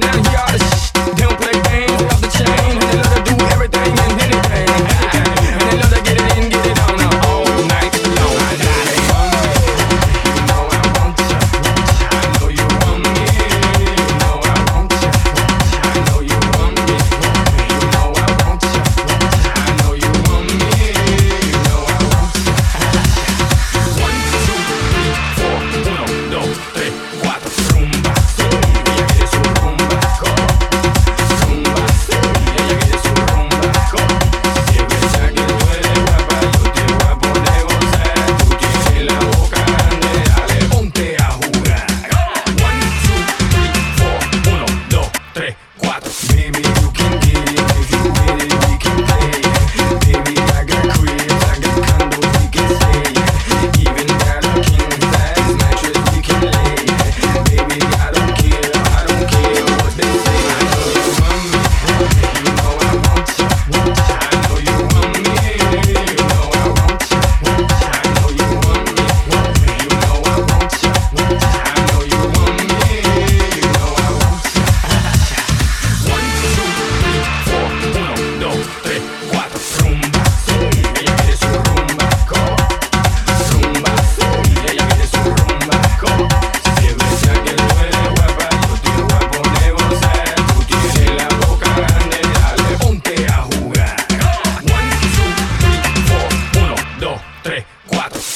coming down here. guaco.